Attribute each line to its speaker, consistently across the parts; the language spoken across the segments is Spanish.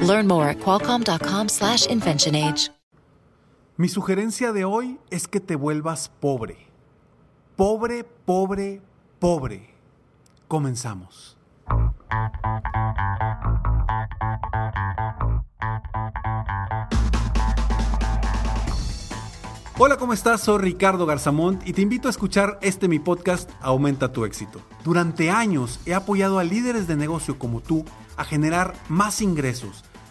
Speaker 1: Learn more at qualcomm.com/inventionage.
Speaker 2: Mi sugerencia de hoy es que te vuelvas pobre. Pobre, pobre, pobre. Comenzamos. Hola, ¿cómo estás? Soy Ricardo Garzamont y te invito a escuchar este mi podcast Aumenta tu éxito. Durante años he apoyado a líderes de negocio como tú a generar más ingresos,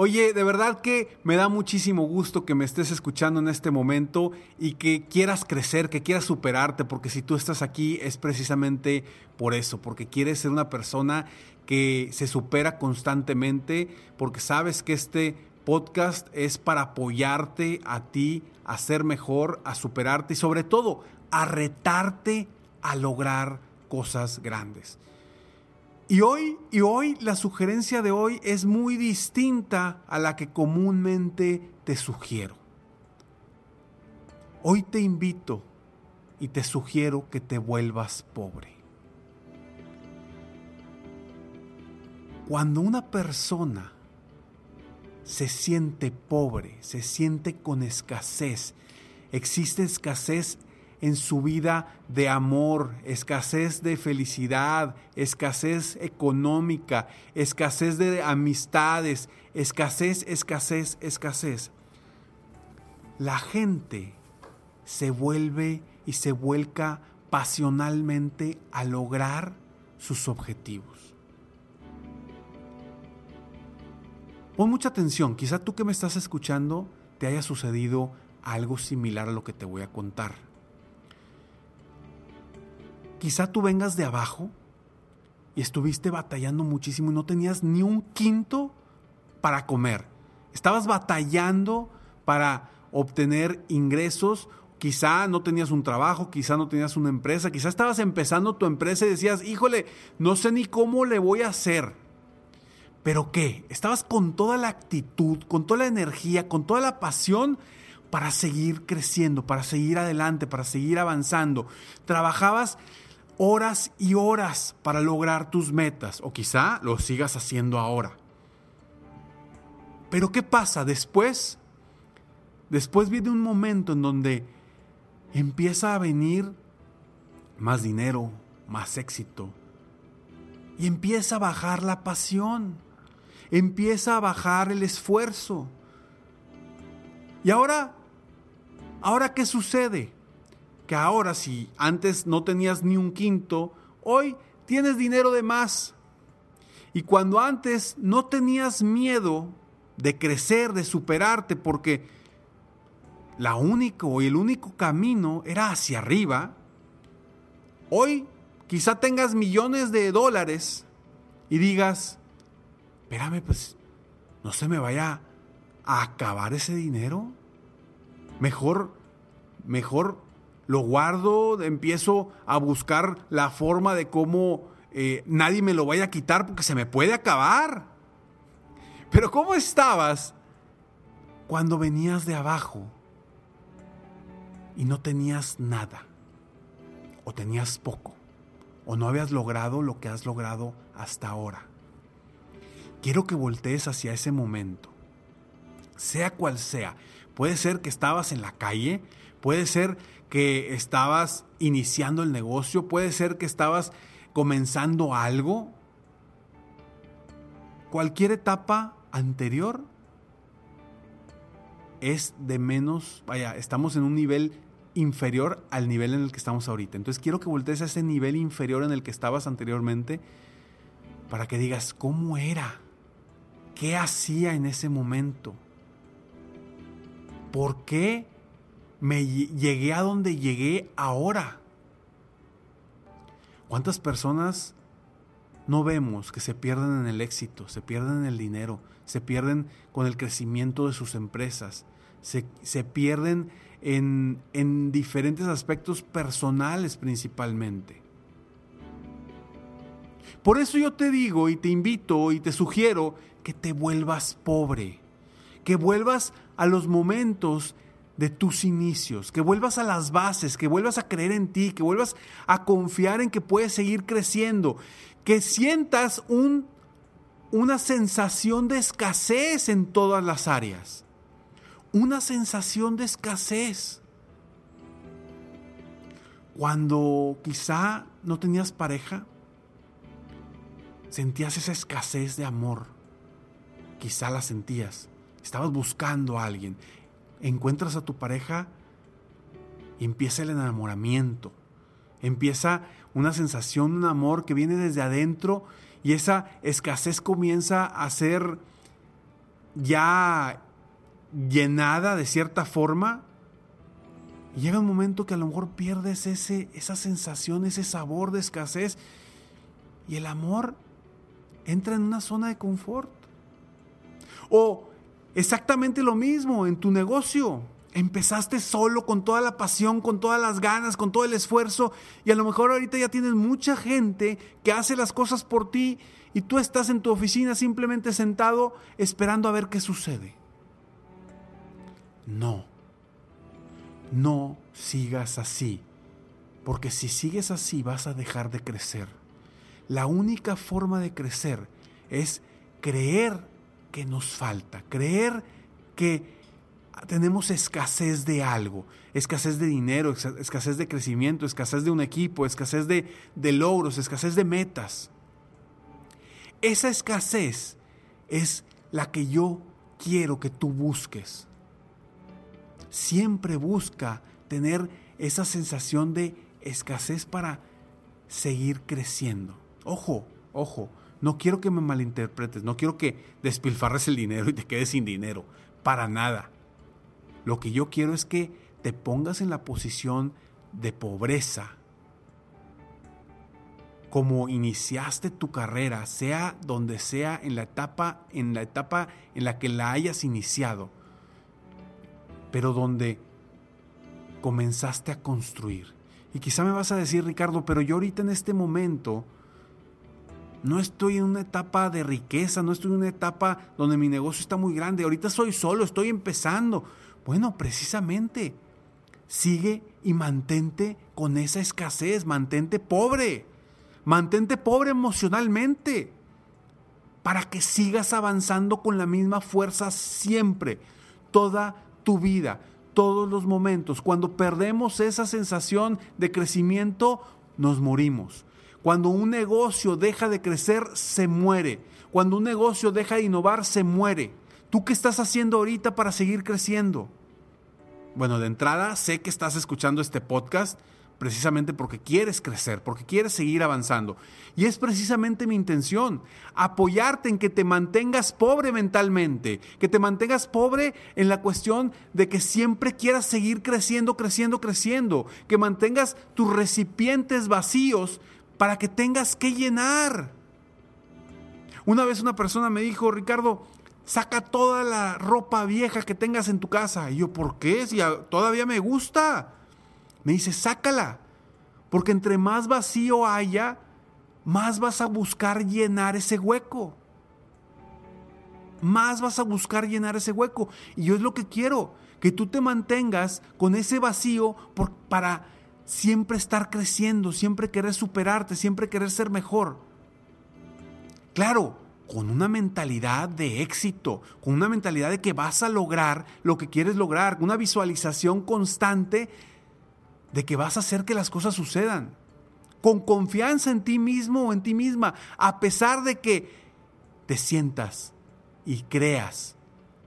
Speaker 2: Oye, de verdad que me da muchísimo gusto que me estés escuchando en este momento y que quieras crecer, que quieras superarte, porque si tú estás aquí es precisamente por eso, porque quieres ser una persona que se supera constantemente, porque sabes que este podcast es para apoyarte a ti a ser mejor, a superarte y sobre todo a retarte a lograr cosas grandes. Y hoy, y hoy la sugerencia de hoy es muy distinta a la que comúnmente te sugiero. Hoy te invito y te sugiero que te vuelvas pobre. Cuando una persona se siente pobre, se siente con escasez, existe escasez en su vida de amor, escasez de felicidad, escasez económica, escasez de amistades, escasez, escasez, escasez. La gente se vuelve y se vuelca pasionalmente a lograr sus objetivos. Pon mucha atención, quizá tú que me estás escuchando te haya sucedido algo similar a lo que te voy a contar. Quizá tú vengas de abajo y estuviste batallando muchísimo y no tenías ni un quinto para comer. Estabas batallando para obtener ingresos. Quizá no tenías un trabajo, quizá no tenías una empresa, quizá estabas empezando tu empresa y decías, híjole, no sé ni cómo le voy a hacer. Pero ¿qué? Estabas con toda la actitud, con toda la energía, con toda la pasión para seguir creciendo, para seguir adelante, para seguir avanzando. Trabajabas horas y horas para lograr tus metas, o quizá lo sigas haciendo ahora. Pero ¿qué pasa después? Después viene un momento en donde empieza a venir más dinero, más éxito, y empieza a bajar la pasión empieza a bajar el esfuerzo. Y ahora, ahora qué sucede? Que ahora si antes no tenías ni un quinto, hoy tienes dinero de más. Y cuando antes no tenías miedo de crecer, de superarte, porque la único y el único camino era hacia arriba, hoy quizá tengas millones de dólares y digas, espérame, pues no se me vaya a acabar ese dinero. Mejor, mejor lo guardo, empiezo a buscar la forma de cómo eh, nadie me lo vaya a quitar porque se me puede acabar. Pero ¿cómo estabas cuando venías de abajo y no tenías nada? O tenías poco. O no habías logrado lo que has logrado hasta ahora quiero que voltees hacia ese momento. Sea cual sea. Puede ser que estabas en la calle, puede ser que estabas iniciando el negocio, puede ser que estabas comenzando algo. Cualquier etapa anterior, es de menos, vaya, estamos en un nivel inferior al nivel en el que estamos ahorita. Entonces quiero que voltees a ese nivel inferior en el que estabas anteriormente para que digas, ¿cómo era? ¿Qué hacía en ese momento? ¿Por qué me llegué a donde llegué ahora? ¿Cuántas personas no vemos que se pierden en el éxito, se pierden en el dinero, se pierden con el crecimiento de sus empresas, se, se pierden en, en diferentes aspectos personales principalmente? Por eso yo te digo y te invito y te sugiero que te vuelvas pobre, que vuelvas a los momentos de tus inicios, que vuelvas a las bases, que vuelvas a creer en ti, que vuelvas a confiar en que puedes seguir creciendo, que sientas un, una sensación de escasez en todas las áreas, una sensación de escasez. Cuando quizá no tenías pareja, sentías esa escasez de amor, quizá la sentías, estabas buscando a alguien, encuentras a tu pareja empieza el enamoramiento. Empieza una sensación, un amor que viene desde adentro y esa escasez comienza a ser ya llenada de cierta forma. Llega un momento que a lo mejor pierdes ese, esa sensación, ese sabor de escasez y el amor entra en una zona de confort. O Exactamente lo mismo en tu negocio. Empezaste solo con toda la pasión, con todas las ganas, con todo el esfuerzo y a lo mejor ahorita ya tienes mucha gente que hace las cosas por ti y tú estás en tu oficina simplemente sentado esperando a ver qué sucede. No, no sigas así, porque si sigues así vas a dejar de crecer. La única forma de crecer es creer que nos falta, creer que tenemos escasez de algo, escasez de dinero, escasez de crecimiento, escasez de un equipo, escasez de, de logros, escasez de metas. Esa escasez es la que yo quiero que tú busques. Siempre busca tener esa sensación de escasez para seguir creciendo. Ojo, ojo, no quiero que me malinterpretes, no quiero que despilfarres el dinero y te quedes sin dinero, para nada. Lo que yo quiero es que te pongas en la posición de pobreza. Como iniciaste tu carrera, sea donde sea en la etapa en la etapa en la que la hayas iniciado, pero donde comenzaste a construir. Y quizá me vas a decir, Ricardo, pero yo ahorita en este momento no estoy en una etapa de riqueza, no estoy en una etapa donde mi negocio está muy grande. Ahorita soy solo, estoy empezando. Bueno, precisamente, sigue y mantente con esa escasez, mantente pobre, mantente pobre emocionalmente, para que sigas avanzando con la misma fuerza siempre, toda tu vida, todos los momentos. Cuando perdemos esa sensación de crecimiento, nos morimos. Cuando un negocio deja de crecer, se muere. Cuando un negocio deja de innovar, se muere. ¿Tú qué estás haciendo ahorita para seguir creciendo? Bueno, de entrada, sé que estás escuchando este podcast precisamente porque quieres crecer, porque quieres seguir avanzando. Y es precisamente mi intención, apoyarte en que te mantengas pobre mentalmente, que te mantengas pobre en la cuestión de que siempre quieras seguir creciendo, creciendo, creciendo, que mantengas tus recipientes vacíos para que tengas que llenar. Una vez una persona me dijo, Ricardo, saca toda la ropa vieja que tengas en tu casa. Y yo, ¿por qué? Si todavía me gusta. Me dice, sácala. Porque entre más vacío haya, más vas a buscar llenar ese hueco. Más vas a buscar llenar ese hueco. Y yo es lo que quiero, que tú te mantengas con ese vacío por, para siempre estar creciendo, siempre querer superarte, siempre querer ser mejor. Claro, con una mentalidad de éxito, con una mentalidad de que vas a lograr lo que quieres lograr, una visualización constante de que vas a hacer que las cosas sucedan. Con confianza en ti mismo o en ti misma, a pesar de que te sientas y creas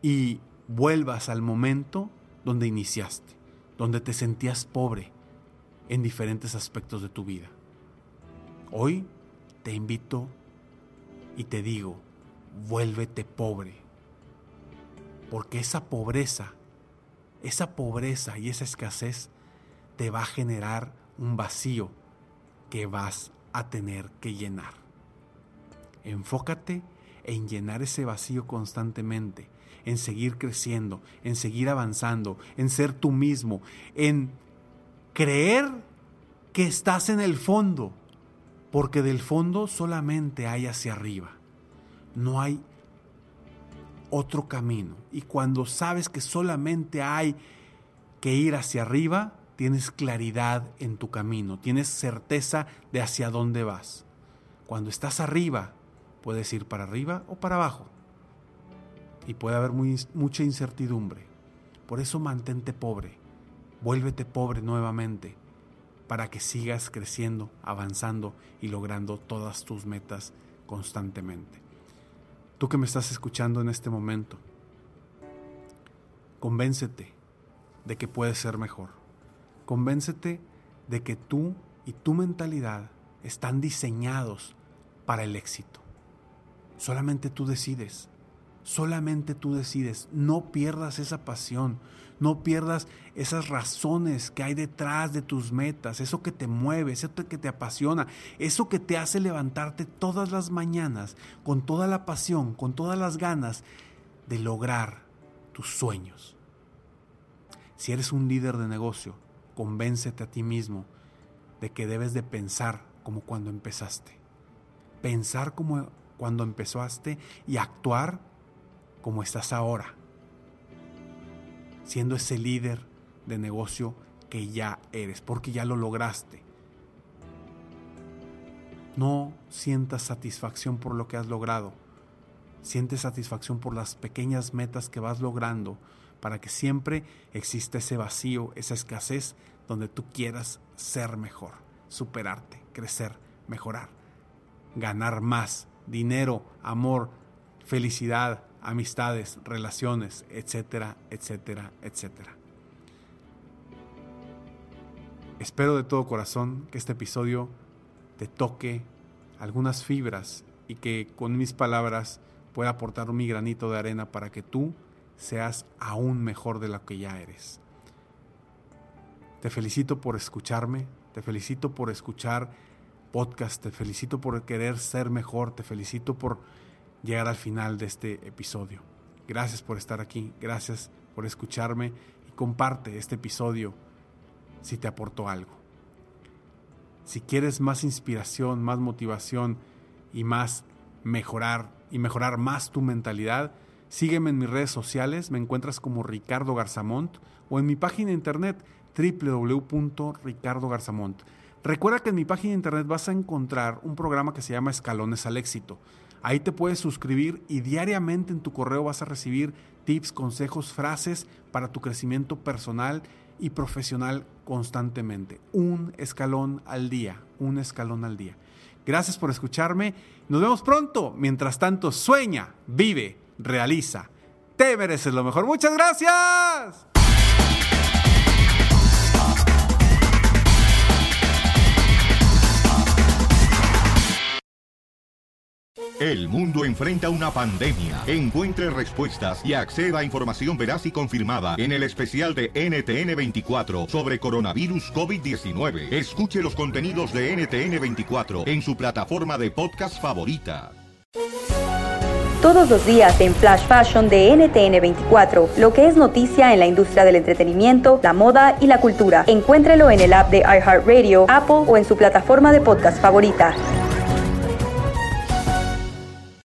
Speaker 2: y vuelvas al momento donde iniciaste, donde te sentías pobre en diferentes aspectos de tu vida. Hoy te invito y te digo, vuélvete pobre, porque esa pobreza, esa pobreza y esa escasez te va a generar un vacío que vas a tener que llenar. Enfócate en llenar ese vacío constantemente, en seguir creciendo, en seguir avanzando, en ser tú mismo, en creer que estás en el fondo, porque del fondo solamente hay hacia arriba, no hay otro camino. Y cuando sabes que solamente hay que ir hacia arriba, tienes claridad en tu camino, tienes certeza de hacia dónde vas. Cuando estás arriba, puedes ir para arriba o para abajo. Y puede haber mucha incertidumbre. Por eso mantente pobre, vuélvete pobre nuevamente, para que sigas creciendo, avanzando y logrando todas tus metas constantemente. Tú que me estás escuchando en este momento, convéncete de que puedes ser mejor. Convéncete de que tú y tu mentalidad están diseñados para el éxito. Solamente tú decides. Solamente tú decides. No pierdas esa pasión. No pierdas esas razones que hay detrás de tus metas, eso que te mueve, eso que te apasiona, eso que te hace levantarte todas las mañanas con toda la pasión, con todas las ganas de lograr tus sueños. Si eres un líder de negocio, convéncete a ti mismo de que debes de pensar como cuando empezaste. Pensar como cuando empezaste y actuar como estás ahora siendo ese líder de negocio que ya eres, porque ya lo lograste. No sientas satisfacción por lo que has logrado. Sientes satisfacción por las pequeñas metas que vas logrando para que siempre exista ese vacío, esa escasez donde tú quieras ser mejor, superarte, crecer, mejorar, ganar más, dinero, amor, felicidad, amistades, relaciones, etcétera, etcétera, etcétera. Espero de todo corazón que este episodio te toque algunas fibras y que con mis palabras pueda aportar mi granito de arena para que tú seas aún mejor de lo que ya eres. Te felicito por escucharme, te felicito por escuchar podcast, te felicito por querer ser mejor, te felicito por llegar al final de este episodio. Gracias por estar aquí, gracias por escucharme y comparte este episodio si te aportó algo. Si quieres más inspiración, más motivación y más mejorar y mejorar más tu mentalidad, sígueme en mis redes sociales, me encuentras como Ricardo Garzamont o en mi página de internet www.ricardogarzamont. Recuerda que en mi página de internet vas a encontrar un programa que se llama Escalones al Éxito Ahí te puedes suscribir y diariamente en tu correo vas a recibir tips, consejos, frases para tu crecimiento personal y profesional constantemente. Un escalón al día, un escalón al día. Gracias por escucharme. Nos vemos pronto. Mientras tanto, sueña, vive, realiza. Te mereces lo mejor. Muchas gracias.
Speaker 3: El mundo enfrenta una pandemia. Encuentre respuestas y acceda a información veraz y confirmada en el especial de NTN24 sobre coronavirus COVID-19. Escuche los contenidos de NTN24 en su plataforma de podcast favorita.
Speaker 4: Todos los días en Flash Fashion de NTN24, lo que es noticia en la industria del entretenimiento, la moda y la cultura. Encuéntrelo en el app de iHeartRadio, Apple o en su plataforma de podcast favorita.